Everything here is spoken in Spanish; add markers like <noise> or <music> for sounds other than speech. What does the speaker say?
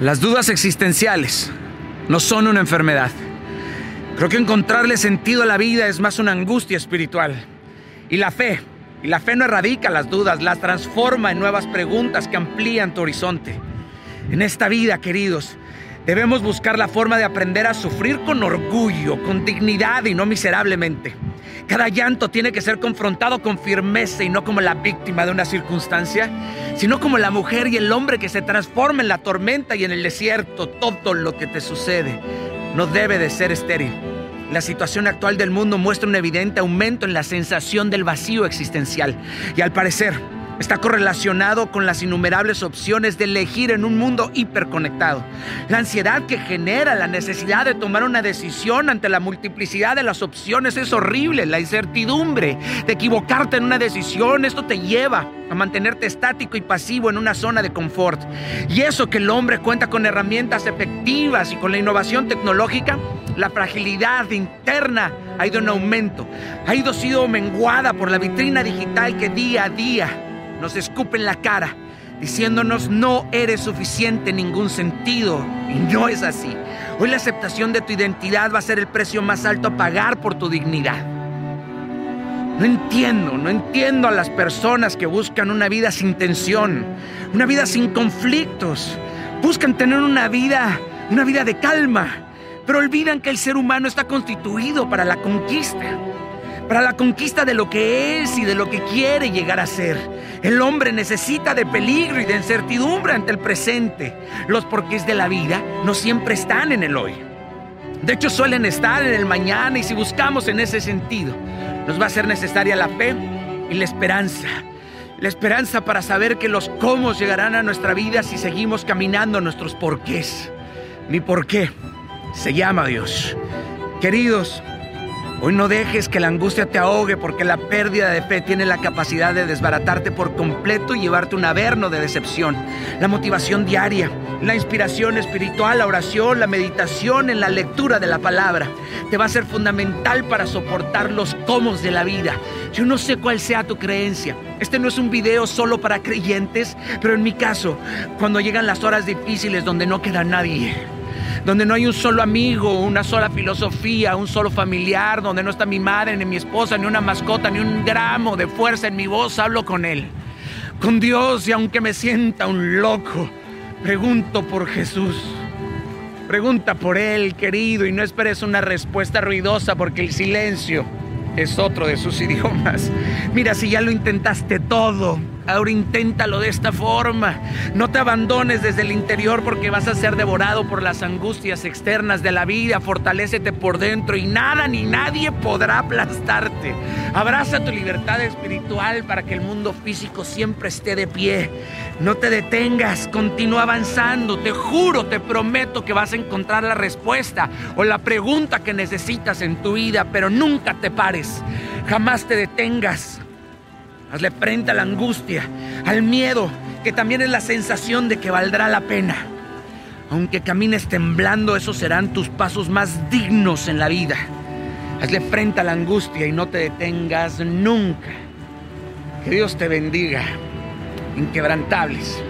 Las dudas existenciales no son una enfermedad. Creo que encontrarle sentido a la vida es más una angustia espiritual. Y la fe, y la fe no erradica las dudas, las transforma en nuevas preguntas que amplían tu horizonte. En esta vida, queridos, debemos buscar la forma de aprender a sufrir con orgullo, con dignidad y no miserablemente. Cada llanto tiene que ser confrontado con firmeza y no como la víctima de una circunstancia, sino como la mujer y el hombre que se transforma en la tormenta y en el desierto. Todo lo que te sucede no debe de ser estéril. La situación actual del mundo muestra un evidente aumento en la sensación del vacío existencial y al parecer está correlacionado con las innumerables opciones de elegir en un mundo hiperconectado. La ansiedad que genera la necesidad de tomar una decisión ante la multiplicidad de las opciones es horrible. La incertidumbre de equivocarte en una decisión, esto te lleva a mantenerte estático y pasivo en una zona de confort. Y eso que el hombre cuenta con herramientas efectivas y con la innovación tecnológica, la fragilidad interna ha ido en aumento, ha ido sido menguada por la vitrina digital que día a día nos escupe en la cara diciéndonos no eres suficiente en ningún sentido. Y no es así. Hoy la aceptación de tu identidad va a ser el precio más alto a pagar por tu dignidad. No entiendo, no entiendo a las personas que buscan una vida sin tensión, una vida sin conflictos. Buscan tener una vida, una vida de calma, pero olvidan que el ser humano está constituido para la conquista para la conquista de lo que es y de lo que quiere llegar a ser. El hombre necesita de peligro y de incertidumbre ante el presente. Los porqués de la vida no siempre están en el hoy. De hecho, suelen estar en el mañana y si buscamos en ese sentido, nos va a ser necesaria la fe y la esperanza. La esperanza para saber que los cómo llegarán a nuestra vida si seguimos caminando nuestros porqués. Mi porqué se llama Dios. Queridos, Hoy no dejes que la angustia te ahogue porque la pérdida de fe tiene la capacidad de desbaratarte por completo y llevarte un averno de decepción. La motivación diaria, la inspiración espiritual, la oración, la meditación en la lectura de la palabra te va a ser fundamental para soportar los comos de la vida. Yo no sé cuál sea tu creencia. Este no es un video solo para creyentes, pero en mi caso, cuando llegan las horas difíciles donde no queda nadie donde no hay un solo amigo, una sola filosofía, un solo familiar, donde no está mi madre, ni mi esposa, ni una mascota, ni un gramo de fuerza en mi voz, hablo con Él. Con Dios y aunque me sienta un loco, pregunto por Jesús. Pregunta por Él, querido, y no esperes una respuesta ruidosa porque el silencio es otro de sus <laughs> idiomas. Mira, si ya lo intentaste todo, Ahora inténtalo de esta forma. No te abandones desde el interior porque vas a ser devorado por las angustias externas de la vida. Fortalécete por dentro y nada ni nadie podrá aplastarte. Abraza tu libertad espiritual para que el mundo físico siempre esté de pie. No te detengas, continúa avanzando. Te juro, te prometo que vas a encontrar la respuesta o la pregunta que necesitas en tu vida, pero nunca te pares. Jamás te detengas. Hazle frente a la angustia, al miedo, que también es la sensación de que valdrá la pena. Aunque camines temblando, esos serán tus pasos más dignos en la vida. Hazle frente a la angustia y no te detengas nunca. Que Dios te bendiga, inquebrantables.